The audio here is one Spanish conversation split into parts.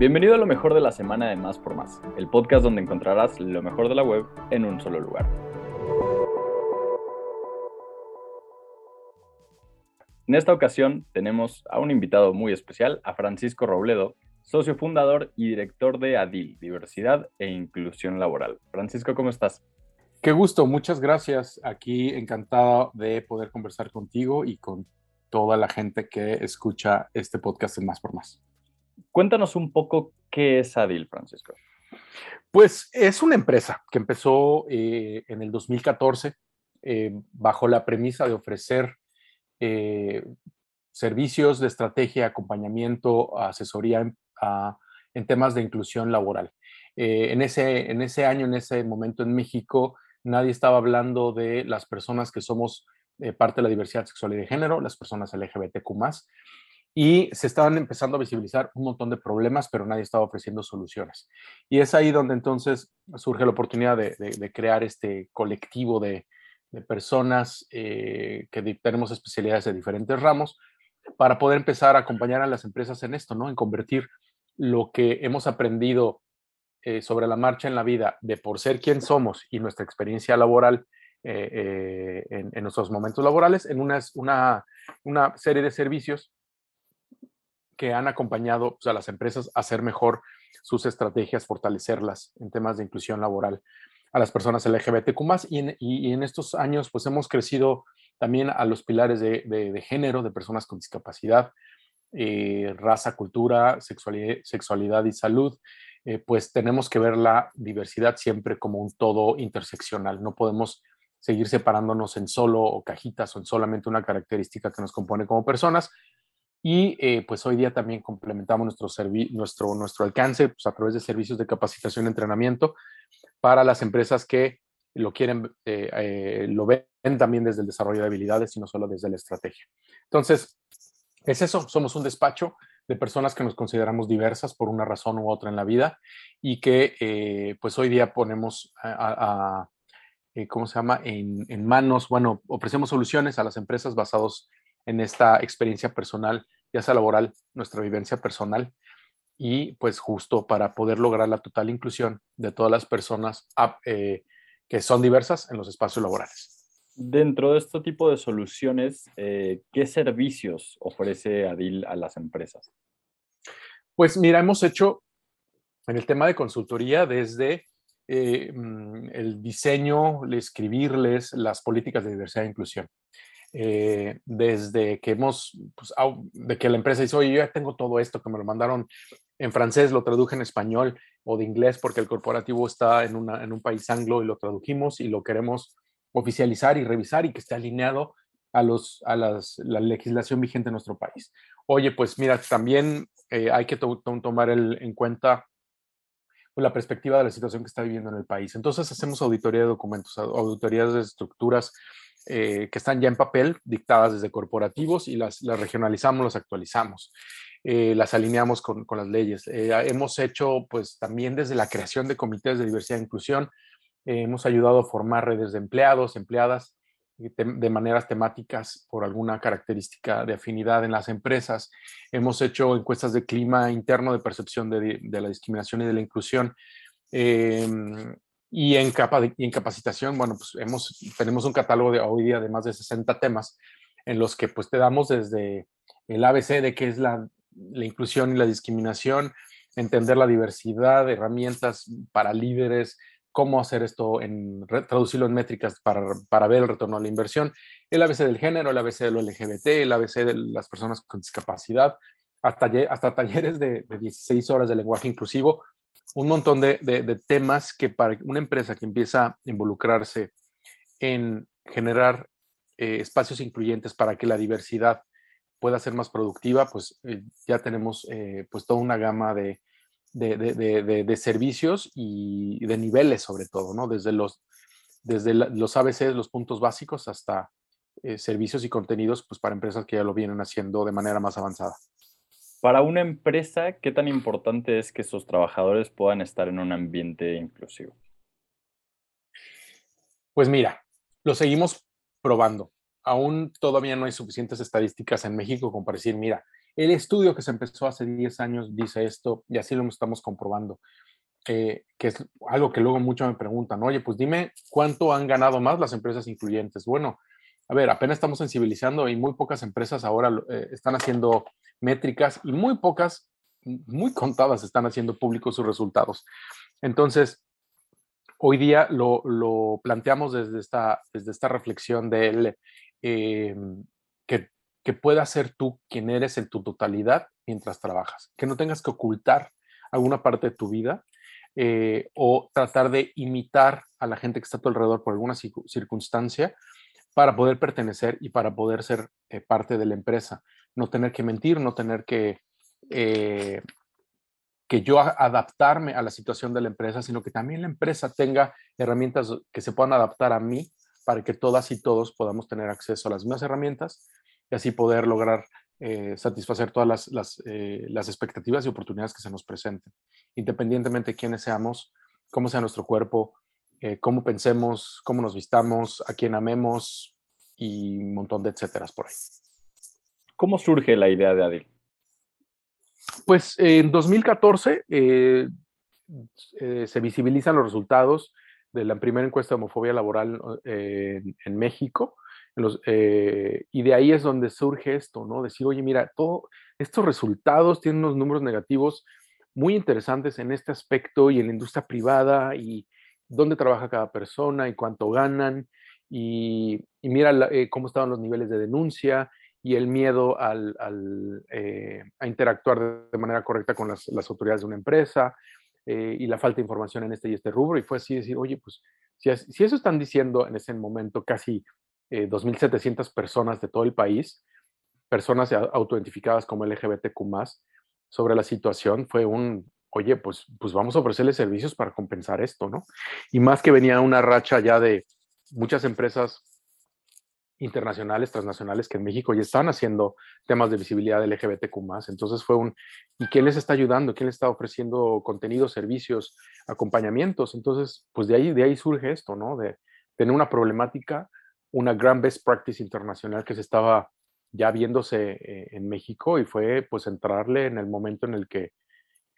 Bienvenido a lo mejor de la semana de Más por Más, el podcast donde encontrarás lo mejor de la web en un solo lugar. En esta ocasión tenemos a un invitado muy especial, a Francisco Robledo, socio fundador y director de ADIL, Diversidad e Inclusión Laboral. Francisco, ¿cómo estás? Qué gusto, muchas gracias. Aquí encantado de poder conversar contigo y con toda la gente que escucha este podcast en Más por Más. Cuéntanos un poco qué es Adil, Francisco. Pues es una empresa que empezó eh, en el 2014 eh, bajo la premisa de ofrecer eh, servicios de estrategia, acompañamiento, asesoría en, temas de inclusión laboral. en, ese, en ese año, en ese momento en México, nadie estaba hablando de las personas que somos parte de la diversidad sexual y de género, las personas LGBTQ y se estaban empezando a visibilizar un montón de problemas, pero nadie estaba ofreciendo soluciones. Y es ahí donde entonces surge la oportunidad de, crear este colectivo de, personas eh, que tenemos especialidades de diferentes ramos para poder empezar a acompañar a las empresas en esto, ¿no? En convertir lo que hemos aprendido eh, sobre la marcha en la vida de por ser quien somos y nuestra experiencia laboral eh, eh, en, nuestros momentos laborales en una, una, una, serie de servicios que han acompañado pues, a las empresas a hacer mejor sus estrategias, fortalecerlas en temas de inclusión laboral a las personas LGBTQ y en, y, en estos años pues hemos crecido también a los pilares de, género, de personas con discapacidad, raza, cultura, sexualidad, sexualidad y salud, eh, pues tenemos que ver la diversidad siempre como un todo interseccional. No podemos seguir separándonos en solo o cajitas o en solamente una característica que nos compone como personas. Y eh, pues hoy día también complementamos nuestro, nuestro, nuestro alcance pues, a través de servicios de capacitación y entrenamiento para las empresas que lo quieren, eh, lo ven también desde el desarrollo de habilidades y no solo desde la estrategia. Entonces, es eso, somos un despacho de personas que nos consideramos diversas por una razón u otra en la vida y que eh, pues hoy día ponemos a, eh, ¿cómo se llama?, en, en, manos, bueno, ofrecemos soluciones a las empresas basados en esta experiencia personal, ya sea laboral, nuestra vivencia personal y pues justo para poder lograr la total inclusión de todas las personas eh, que son diversas en los espacios laborales. Dentro de este tipo de soluciones, eh, ¿qué servicios ofrece Adil a las empresas? Pues mira, hemos hecho en el tema de consultoría desde eh, mm, el diseño, escribirles las políticas de diversidad e inclusión. Eh, desde que hemos, pues, de que la empresa dice, oye, yo ya tengo todo esto, que me lo mandaron en francés, lo traduje en español o de inglés porque el corporativo está en, en un país anglo y lo tradujimos y lo queremos oficializar y revisar y que esté alineado a, los, a las, la legislación vigente en nuestro país. Oye, pues mira, también eh, hay que tomar en cuenta pues, la perspectiva de la situación que está viviendo en el país. Entonces hacemos auditoría de documentos, auditorías de estructuras eh, que están ya en papel, dictadas desde corporativos y las, las regionalizamos, las actualizamos. Eh, las alineamos con, con las leyes. hemos hecho, pues también desde la creación de comités de diversidad e inclusión, hemos ayudado a formar redes de empleados, empleadas eh, de maneras temáticas por alguna característica de afinidad en las empresas. Hemos hecho encuestas de clima interno de percepción de, la discriminación y de la inclusión. Y, en capa y en capacitación, bueno, pues tenemos un catálogo de hoy día de más de 60 temas en los que pues te damos desde el ABC de qué es la, inclusión y la discriminación, entender la diversidad, herramientas para líderes, cómo hacer esto, en traducirlo en métricas para, para, ver el retorno a la inversión, el ABC del género, el ABC de lo LGBT, el ABC de las personas con discapacidad, hasta, hasta talleres de, 16 horas de lenguaje inclusivo, un montón de, de, temas que para una empresa que empieza a involucrarse en generar eh, espacios incluyentes para que la diversidad pueda ser más productiva, pues eh, ya tenemos eh, pues toda una gama de, de, servicios y de niveles sobre todo, ¿no? Desde los, desde los ABCs, los puntos básicos, hasta servicios y contenidos pues, para empresas que ya lo vienen haciendo de manera más avanzada. Para una empresa, ¿qué tan importante es que sus trabajadores puedan estar en un ambiente inclusivo? Pues mira, lo seguimos probando. Aún todavía no hay suficientes estadísticas en México como para decir, mira, El estudio que se empezó hace 10 años dice esto y así lo estamos comprobando. Eh, que es algo que luego muchos me preguntan, oye, pues dime cuánto han ganado más las empresas incluyentes. Bueno, a ver, apenas estamos sensibilizando y muy pocas empresas ahora eh, están haciendo métricas y muy pocas, muy contadas están haciendo públicos sus resultados. Entonces, hoy día lo, planteamos desde esta, desde esta reflexión de él, eh, que, que puedas ser tú quien eres en tu totalidad mientras trabajas, que no tengas que ocultar alguna parte de tu vida eh, o tratar de imitar a la gente que está a tu alrededor por alguna circunstancia para poder pertenecer y para poder ser eh, parte de la empresa. No tener que mentir, no tener que, eh, que yo adaptarme a la situación de la empresa, sino que también la empresa tenga herramientas que se puedan adaptar a mí para que todas y todos podamos tener acceso a las mismas herramientas y así poder lograr eh, satisfacer todas las, las, las, expectativas y oportunidades que se nos presenten, independientemente de quiénes seamos, cómo sea nuestro cuerpo, eh, cómo pensemos, cómo nos vistamos, a quién amemos y un montón de etcéteras por ahí. ¿Cómo surge la idea de Adil? Pues en 2014 se visibilizan los resultados de la primera encuesta de homofobia laboral en, en México eh, y de ahí es donde surge esto, ¿no? Decir, oye, mira, todos estos resultados tienen unos números negativos muy interesantes en este aspecto y en la industria privada y dónde trabaja cada persona y cuánto ganan y, mira eh, cómo estaban los niveles de denuncia y el miedo al, eh, a interactuar de, manera correcta con las, autoridades de una empresa y la falta de información en este y este rubro. Y fue así decir, oye, pues si, si eso están diciendo en ese momento casi 2.700 eh, personas de todo el país, personas autoidentificadas como LGBTQ sobre la situación, fue un, oye, pues, pues vamos a ofrecerles servicios para compensar esto, ¿no? Y más que venía una racha ya de muchas empresas internacionales, transnacionales que en México ya están haciendo temas de visibilidad LGBTQ Entonces fue un, ¿y quién les está ayudando? ¿Quién les está ofreciendo contenido, servicios, acompañamientos? Entonces, pues de ahí, de ahí surge esto, ¿no? De tener una problemática una gran best practice internacional que se estaba ya viéndose eh, en México y fue pues entrarle en el momento en el que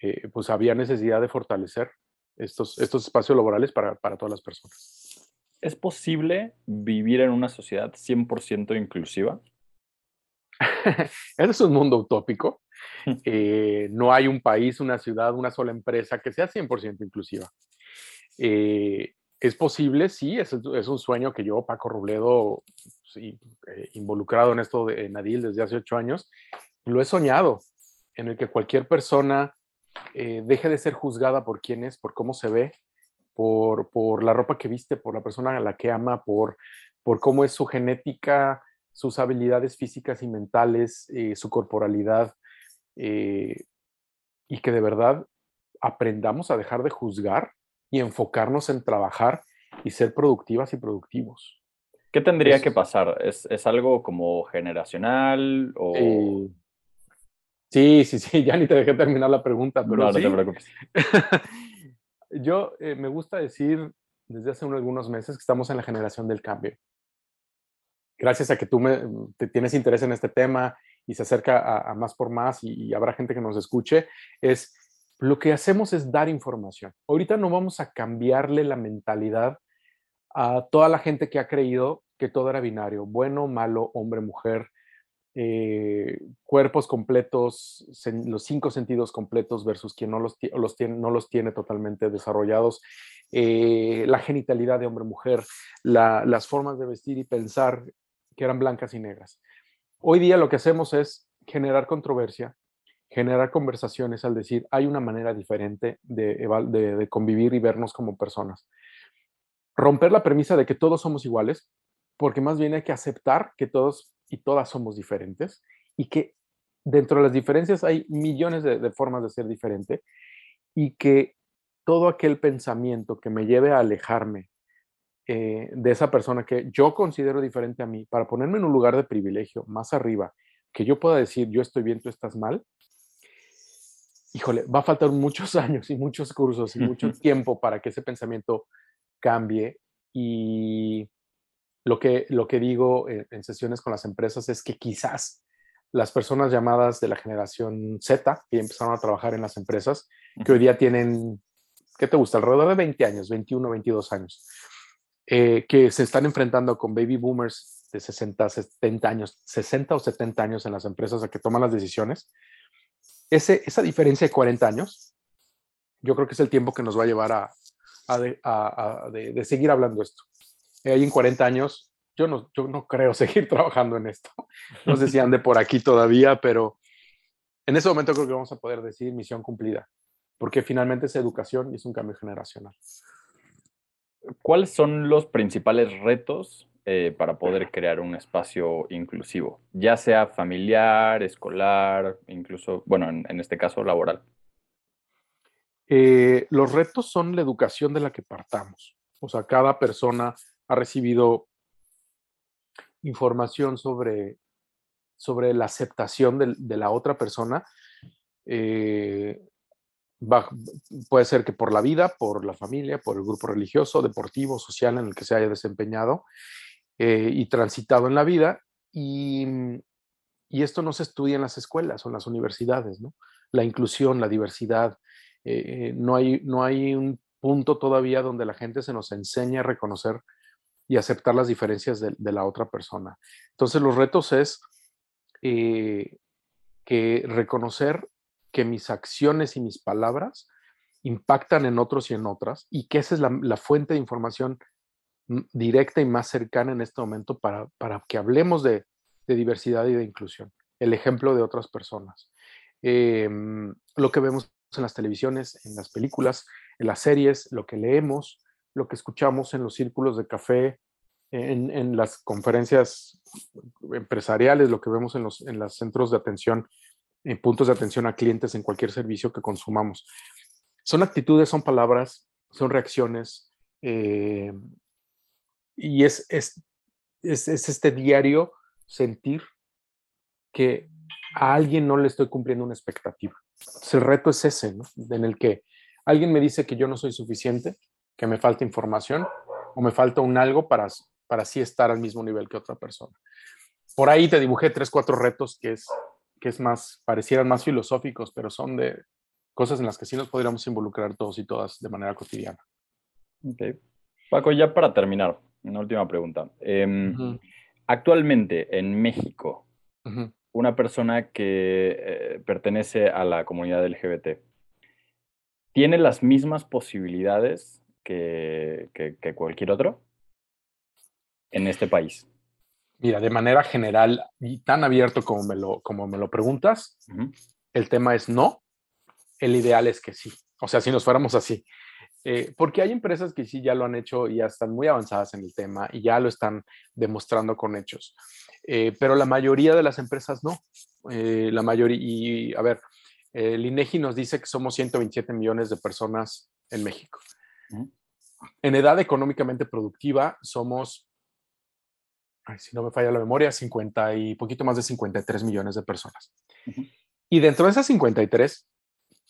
eh, pues había necesidad de fortalecer estos, estos espacios laborales para, para todas las personas. ¿Es posible vivir en una sociedad 100% inclusiva? Ese es un mundo utópico. Eh, no hay un país, una ciudad, una sola empresa que sea 100% inclusiva. ¿Es posible? Sí, es, es, un sueño que yo, Paco Robledo, sí, eh, involucrado en esto de Nadil desde hace ocho años, lo he soñado, en el que cualquier persona eh, deje de ser juzgada por quién es, por cómo se ve, por, por, la ropa que viste, por la persona a la que ama, por, por cómo es su genética, sus habilidades físicas y mentales, eh, su corporalidad, y que de verdad aprendamos a dejar de juzgar y enfocarnos en trabajar y ser productivas y productivos. ¿Qué tendría que pasar? ¿Es, ¿Es, algo como generacional o...? Sí, sí, sí, ya ni te dejé terminar la pregunta, pero no, no te preocupes. Yo eh, me gusta decir desde hace unos, algunos meses que estamos en la generación del cambio. Gracias a que tú me, te tienes interés en este tema y se acerca a, más por más y, y, habrá gente que nos escuche, es lo que hacemos es dar información. Ahorita no vamos a cambiarle la mentalidad a toda la gente que ha creído que todo era binario, bueno, malo, hombre, mujer, eh, cuerpos completos, los cinco sentidos completos versus quien no los, tiene, no los tiene totalmente desarrollados, eh, la genitalidad de hombre-mujer, las formas de vestir y pensar que eran blancas y negras. Hoy día lo que hacemos es generar controversia, generar conversaciones al decir, hay una manera diferente de, convivir y vernos como personas. Romper la premisa de que todos somos iguales, porque más bien hay que aceptar que todos y todas somos diferentes y que dentro de las diferencias hay millones de, formas de ser diferente y que todo aquel pensamiento que me lleve a alejarme eh, de esa persona que yo considero diferente a mí, para ponerme en un lugar de privilegio más arriba, que yo pueda decir, yo estoy bien, tú estás mal, híjole, va a faltar muchos años y muchos cursos y mucho tiempo para que ese pensamiento cambie. Y lo que, lo que digo en, sesiones con las empresas es que quizás las personas llamadas de la generación Z, que empezaron a trabajar en las empresas, que hoy día tienen, ¿qué te gusta? Alrededor de 20 años, 21, 22 años, eh, que se están enfrentando con baby boomers de 60, 70 años, 60 o 70 años en las empresas a que toman las decisiones. Ese, esa diferencia de 40 años, yo creo que es el tiempo que nos va a llevar a, a, de, seguir hablando esto. Ahí en 40 años yo no, yo no creo seguir trabajando en esto. No sé si ande por aquí todavía, pero en ese momento creo que vamos a poder decir misión cumplida, porque finalmente es educación y es un cambio generacional. ¿Cuáles son los principales retos eh, para poder crear un espacio inclusivo, ya sea familiar, escolar, incluso, bueno, en, este caso laboral? Eh, los retos son la educación de la que partamos. O sea, cada persona ha recibido información sobre, sobre la aceptación de, la otra persona, eh, puede ser que por la vida, por la familia, por el grupo religioso, deportivo, social en el que se haya desempeñado eh, y transitado en la vida. Y, esto no se estudia en las escuelas o en las universidades. La inclusión, la diversidad. Eh, no, hay, no hay un punto todavía donde la gente se nos enseñe a reconocer y aceptar las diferencias de, la otra persona. Entonces los retos es eh, que reconocer que mis acciones y mis palabras impactan en otros y en otras y que esa es la, fuente de información directa y más cercana en este momento para, para que hablemos de, diversidad y de inclusión, el ejemplo de otras personas. Em, lo que vemos en las televisiones, en las películas, en las series, lo que leemos, lo que escuchamos en los círculos de café, en, las conferencias empresariales, lo que vemos en los, en los centros de atención, en puntos de atención a clientes en cualquier servicio que consumamos. Son actitudes, son palabras, son reacciones, eh, y es, es, es, este diario sentir que a alguien no le estoy cumpliendo una expectativa. el reto es ese, ¿no? En el que alguien me dice que yo no soy suficiente, que me falta información o me falta un algo para, para así estar al mismo nivel que otra persona. Por ahí te dibujé tres, cuatro retos que es, que es más, parecieran más filosóficos, pero son de cosas en las que sí nos podríamos involucrar todos y todas de manera cotidiana. Okay. Paco, ya para terminar, una última pregunta. Em, actualmente en México, una persona que eh, pertenece a la comunidad LGBT, ¿tiene las mismas posibilidades que, cualquier otro en este país? Mira, de manera general y tan abierto como me lo, como me lo preguntas, el tema es no, el ideal es que sí. O sea, si nos fuéramos así. Eh, porque hay empresas que sí ya lo han hecho y ya están muy avanzadas en el tema y ya lo están demostrando con hechos. Eh, pero la mayoría de las empresas no. Eh, la mayoría, y a ver, el INEGI nos dice que somos 127 millones de personas en México. En edad económicamente productiva somos, si no me falla la memoria, 50 y poquito más de 53 millones de personas. Y dentro de esas 53,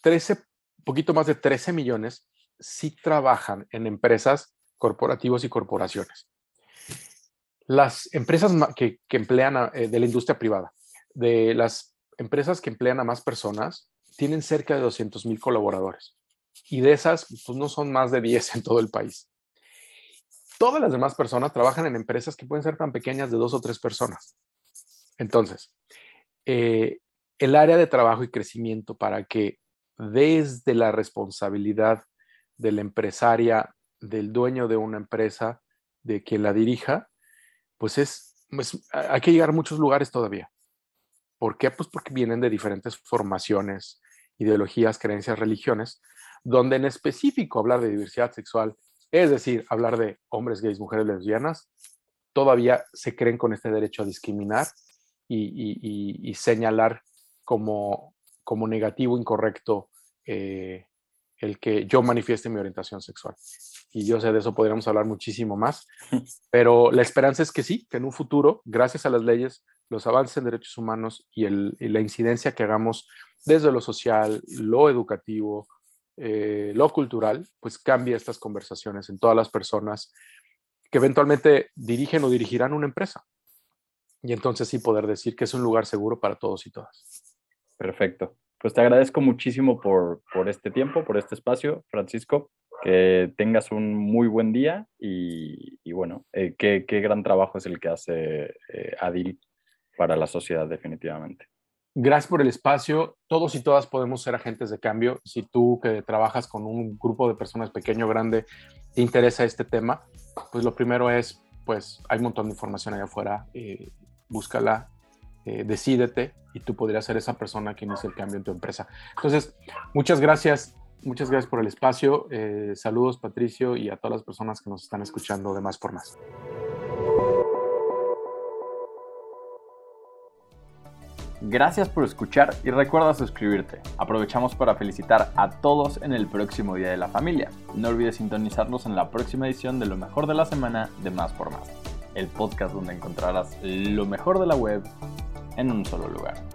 13, poquito más de 13 millones sí trabajan en empresas, corporativos y corporaciones. Las empresas que, emplean eh, de la industria privada, de las empresas que emplean a más personas, tienen cerca de 200 mil colaboradores y de esas, pues no son más de 10 en todo el país. Todas las demás personas trabajan en empresas que pueden ser tan pequeñas de dos o tres personas. Entonces, eh, el área de trabajo y crecimiento para que desde la responsabilidad de la empresaria, del dueño de una empresa, de quien la dirija, pues es, pues, hay que llegar a muchos lugares todavía. ¿Por qué? Pues porque vienen de diferentes formaciones, ideologías, creencias, religiones, donde en específico hablar de diversidad sexual, es decir, hablar de hombres gays, mujeres lesbianas, todavía se creen con este derecho a discriminar y, señalar como, como negativo, incorrecto, eh, el que yo manifieste mi orientación sexual. Y yo sé de eso podríamos hablar muchísimo más, pero la esperanza es que sí, que en un futuro, gracias a las leyes, los avances en derechos humanos y, y la incidencia que hagamos desde lo social, lo educativo, eh, lo cultural, pues cambia estas conversaciones en todas las personas que eventualmente dirigen o dirigirán una empresa. y entonces sí poder decir que es un lugar seguro para todos y todas. Perfecto. Pues te agradezco muchísimo por, por este tiempo, por este espacio, Francisco. Que tengas un muy buen día y, bueno, eh, qué, qué, gran trabajo es el que hace eh, Adil para la sociedad definitivamente. Gracias por el espacio. Todos y todas podemos ser agentes de cambio. Si tú que trabajas con un grupo de personas pequeño o grande te interesa este tema, pues lo primero es, pues hay un montón de información allá afuera. Eh, búscala, eh, decídete y tú podrías ser esa persona que inicie el cambio en tu empresa. Entonces, muchas gracias. Muchas gracias por el espacio. Eh, saludos, Patricio, y a todas las personas que nos están escuchando de Más por Más. Gracias por escuchar y recuerda suscribirte. Aprovechamos para felicitar a todos en el próximo Día de la Familia. No olvides sintonizarnos en la próxima edición de lo mejor de la semana de Más por Más, el podcast donde encontrarás lo mejor de la web en un solo lugar.